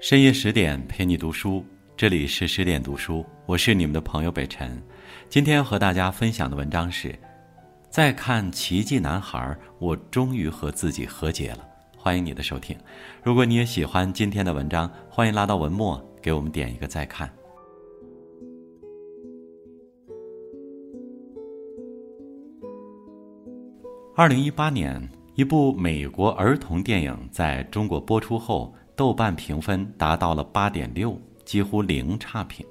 深夜十点陪你读书，这里是十点读书，我是你们的朋友北辰。今天要和大家分享的文章是：再看《奇迹男孩》，我终于和自己和解了。欢迎你的收听。如果你也喜欢今天的文章，欢迎拉到文末给我们点一个再看。二零一八年，一部美国儿童电影在中国播出后。豆瓣评分达到了八点六，几乎零差评。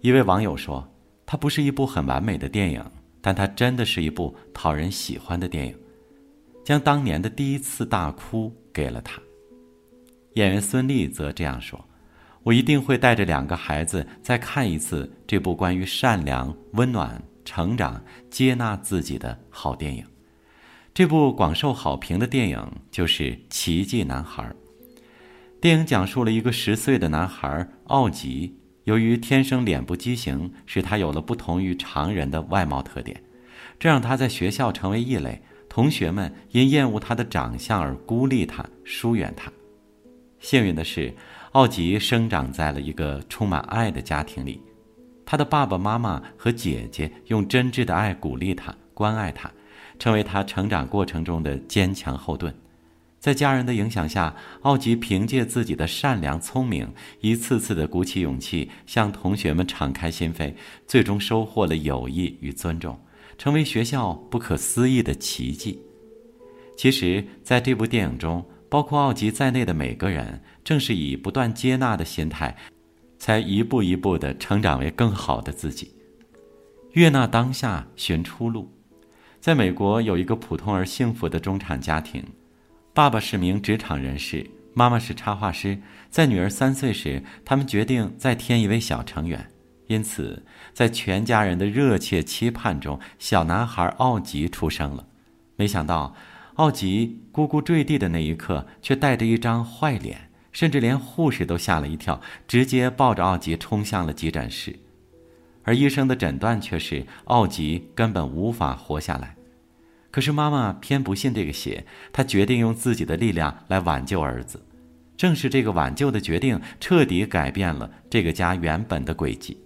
一位网友说：“它不是一部很完美的电影，但它真的是一部讨人喜欢的电影。”将当年的第一次大哭给了他。演员孙俪则这样说：“我一定会带着两个孩子再看一次这部关于善良、温暖、成长、接纳自己的好电影。”这部广受好评的电影就是《奇迹男孩》。电影讲述了一个十岁的男孩奥吉，由于天生脸部畸形，使他有了不同于常人的外貌特点，这让他在学校成为异类。同学们因厌恶他的长相而孤立他、疏远他。幸运的是，奥吉生长在了一个充满爱的家庭里，他的爸爸妈妈和姐姐用真挚的爱鼓励他、关爱他，成为他成长过程中的坚强后盾。在家人的影响下，奥吉凭借自己的善良、聪明，一次次的鼓起勇气向同学们敞开心扉，最终收获了友谊与尊重，成为学校不可思议的奇迹。其实，在这部电影中，包括奥吉在内的每个人，正是以不断接纳的心态，才一步一步的成长为更好的自己。悦纳当下，寻出路。在美国，有一个普通而幸福的中产家庭。爸爸是名职场人士，妈妈是插画师。在女儿三岁时，他们决定再添一位小成员。因此，在全家人的热切期盼中，小男孩奥吉出生了。没想到，奥吉咕咕坠地的那一刻，却带着一张坏脸，甚至连护士都吓了一跳，直接抱着奥吉冲向了急诊室。而医生的诊断却是奥吉根本无法活下来。可是妈妈偏不信这个邪，她决定用自己的力量来挽救儿子。正是这个挽救的决定，彻底改变了这个家原本的轨迹。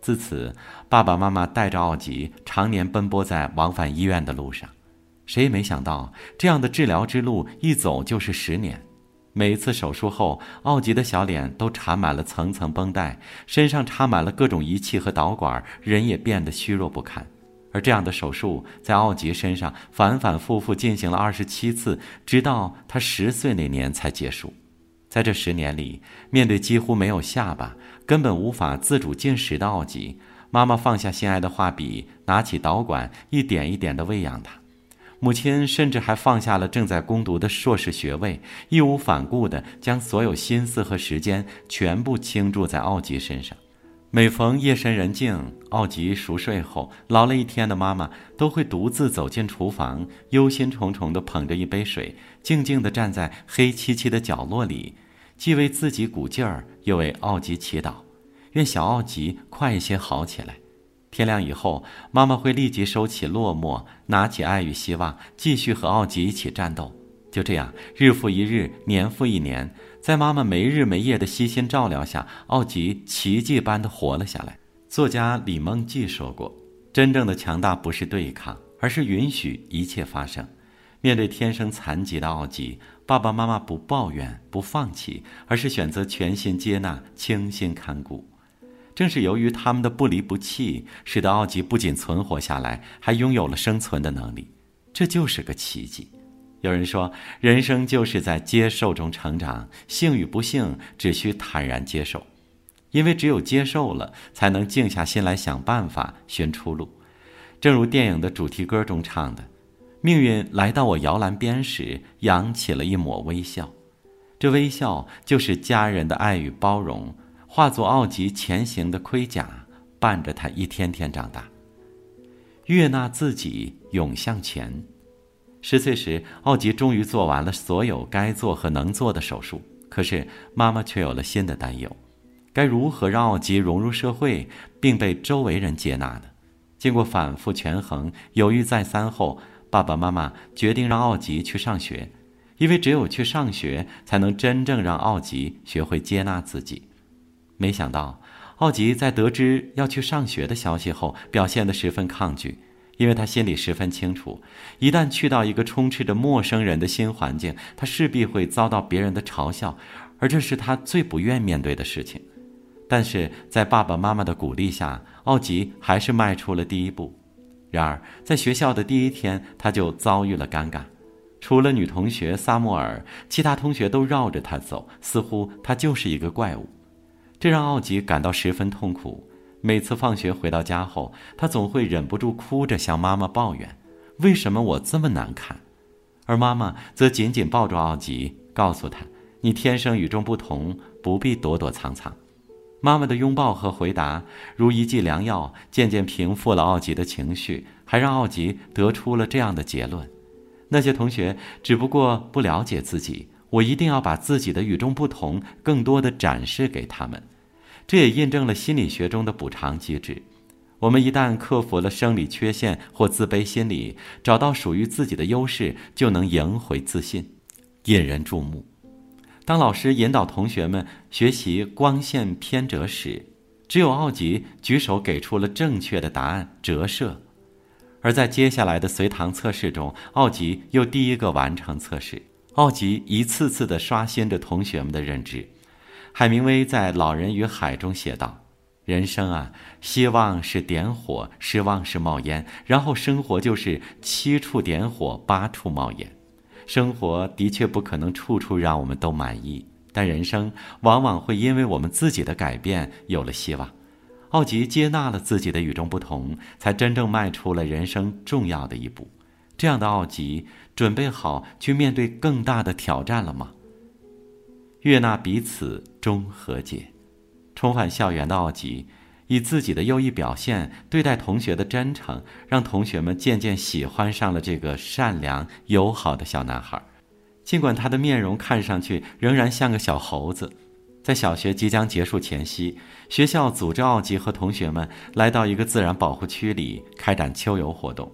自此，爸爸妈妈带着奥吉常年奔波在往返医院的路上。谁也没想到，这样的治疗之路一走就是十年。每次手术后，奥吉的小脸都缠满了层层绷带，身上插满了各种仪器和导管，人也变得虚弱不堪。而这样的手术在奥吉身上反反复复进行了二十七次，直到他十岁那年才结束。在这十年里，面对几乎没有下巴、根本无法自主进食的奥吉，妈妈放下心爱的画笔，拿起导管，一点一点地喂养他。母亲甚至还放下了正在攻读的硕士学位，义无反顾地将所有心思和时间全部倾注在奥吉身上。每逢夜深人静，奥吉熟睡后，劳了一天的妈妈都会独自走进厨房，忧心忡忡地捧着一杯水，静静地站在黑漆漆的角落里，既为自己鼓劲儿，又为奥吉祈祷，愿小奥吉快一些好起来。天亮以后，妈妈会立即收起落寞，拿起爱与希望，继续和奥吉一起战斗。就这样，日复一日，年复一年。在妈妈没日没夜的悉心照料下，奥吉奇迹般的活了下来。作家李梦季说过：“真正的强大不是对抗，而是允许一切发生。”面对天生残疾的奥吉，爸爸妈妈不抱怨、不放弃，而是选择全心接纳、倾心看顾。正是由于他们的不离不弃，使得奥吉不仅存活下来，还拥有了生存的能力。这就是个奇迹。有人说，人生就是在接受中成长，幸与不幸只需坦然接受，因为只有接受了，才能静下心来想办法寻出路。正如电影的主题歌中唱的：“命运来到我摇篮边时，扬起了一抹微笑，这微笑就是家人的爱与包容，化作奥吉前行的盔甲，伴着他一天天长大。悦纳自己，涌向前。”十岁时，奥吉终于做完了所有该做和能做的手术。可是，妈妈却有了新的担忧：该如何让奥吉融入社会，并被周围人接纳呢？经过反复权衡、犹豫再三后，爸爸妈妈决定让奥吉去上学。因为只有去上学，才能真正让奥吉学会接纳自己。没想到，奥吉在得知要去上学的消息后，表现得十分抗拒，因为他心里十分清楚，一旦去到一个充斥着陌生人的新环境，他势必会遭到别人的嘲笑，而这是他最不愿面对的事情。但是在爸爸妈妈的鼓励下，奥吉还是迈出了第一步。然而，在学校的第一天，他就遭遇了尴尬。除了女同学萨穆尔，其他同学都绕着他走，似乎他就是一个怪物。这让奥吉感到十分痛苦。每次放学回到家后，他总会忍不住哭着向妈妈抱怨：“为什么我这么难看？”而妈妈则紧紧抱住奥吉，告诉他：“你天生与众不同，不必躲躲藏藏。”妈妈的拥抱和回答如一剂良药，渐渐平复了奥吉的情绪，还让奥吉得出了这样的结论。那些同学只不过不了解自己，我一定要把自己的与众不同更多的展示给他们。这也印证了心理学中的补偿机制。我们一旦克服了生理缺陷或自卑心理，找到属于自己的优势，就能赢回自信，引人注目。当老师引导同学们学习光线偏折时，只有奥吉举手给出了正确的答案——折射。而在接下来的随堂测试中，奥吉又第一个完成测试。奥吉一次次地刷新着同学们的认知。海明威在《老人与海》中写道：“人生啊，希望是点火，失望是冒烟，然后生活就是七处点火，八处冒烟。生活的确不可能处处让我们都满意，但人生往往会因为我们自己的改变有了希望。”奥吉接纳了自己的与众不同，才真正迈出了人生重要的一步。这样的奥吉，准备好去面对更大的挑战了吗？悦纳彼此终和解，重返校园的奥吉，以自己的优异表现对待同学的真诚，让同学们渐渐喜欢上了这个善良友好的小男孩。尽管他的面容看上去仍然像个小猴子。在小学即将结束前夕，学校组织奥吉和同学们来到一个自然保护区里开展秋游活动。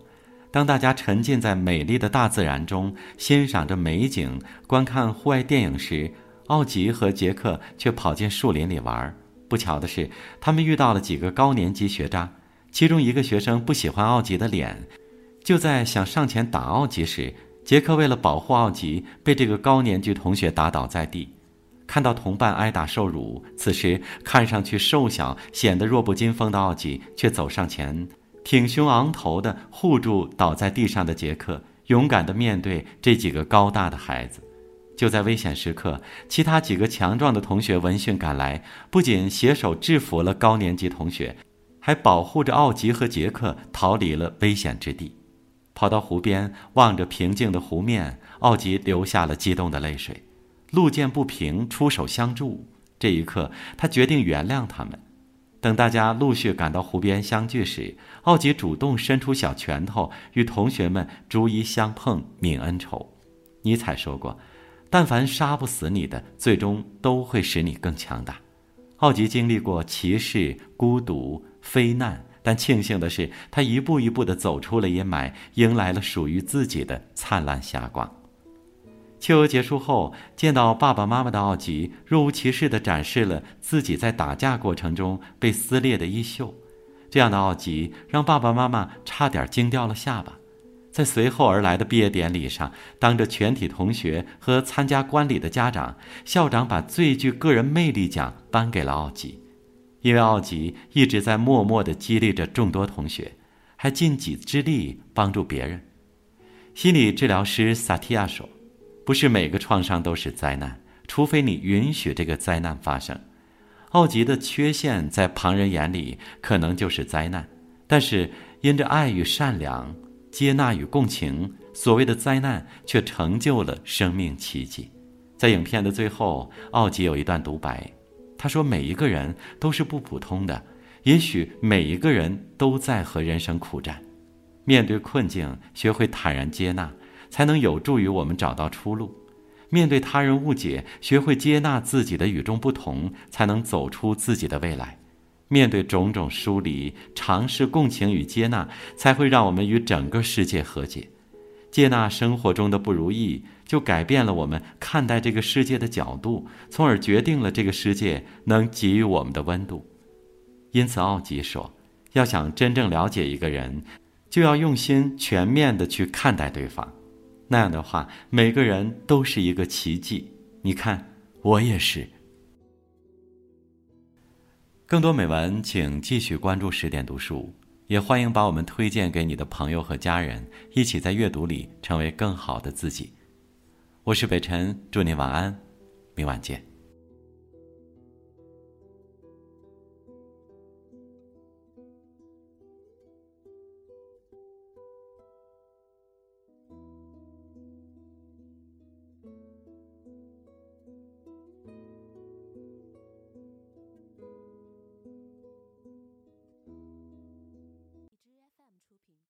当大家沉浸在美丽的大自然中，欣赏着美景、观看户外电影时，奥吉和杰克却跑进树林里玩。不巧的是，他们遇到了几个高年级学渣，其中一个学生不喜欢奥吉的脸，就在想上前打奥吉时，杰克为了保护奥吉，被这个高年级同学打倒在地。看到同伴挨打受辱，此时看上去瘦小、显得弱不禁风的奥吉却走上前，挺胸昂头地护住倒在地上的杰克，勇敢地面对这几个高大的孩子。就在危险时刻，其他几个强壮的同学闻讯赶来，不仅携手制服了高年级同学，还保护着奥吉和杰克逃离了危险之地。跑到湖边，望着平静的湖面，奥吉流下了激动的泪水。路见不平，出手相助。这一刻，他决定原谅他们。等大家陆续赶到湖边相聚时，奥吉主动伸出小拳头，与同学们逐一相碰，泯恩仇。尼采说过：“但凡杀不死你的，最终都会使你更强大。”奥吉经历过歧视、孤独、非难，但庆幸的是，他一步一步地走出了阴霾，迎来了属于自己的灿烂霞光。秋游结束后，见到爸爸妈妈的奥吉若无其事地展示了自己在打架过程中被撕裂的衣袖，这样的奥吉让爸爸妈妈差点惊掉了下巴。在随后而来的毕业典礼上，当着全体同学和参加观礼的家长，校长把最具个人魅力奖颁给了奥吉，因为奥吉一直在默默地激励着众多同学，还尽己之力帮助别人。心理治疗师萨提亚说。不是每个创伤都是灾难，除非你允许这个灾难发生。奥吉的缺陷在旁人眼里可能就是灾难，但是因着爱与善良、接纳与共情，所谓的灾难却成就了生命奇迹。在影片的最后，奥吉有一段独白，他说：“每一个人都是不普通的，也许每一个人都在和人生苦战，面对困境，学会坦然接纳。”才能有助于我们找到出路。面对他人误解，学会接纳自己的与众不同，才能走出自己的未来。面对种种疏离，尝试共情与接纳，才会让我们与整个世界和解。接纳生活中的不如意，就改变了我们看待这个世界的角度，从而决定了这个世界能给予我们的温度。因此，奥吉说：“要想真正了解一个人，就要用心全面的去看待对方。那样的话，每个人都是一个奇迹。你看，我也是。”更多美文，请继续关注十点读书。也欢迎把我们推荐给你的朋友和家人，一起在阅读里成为更好的自己。我是北辰，祝您晚安，明晚见。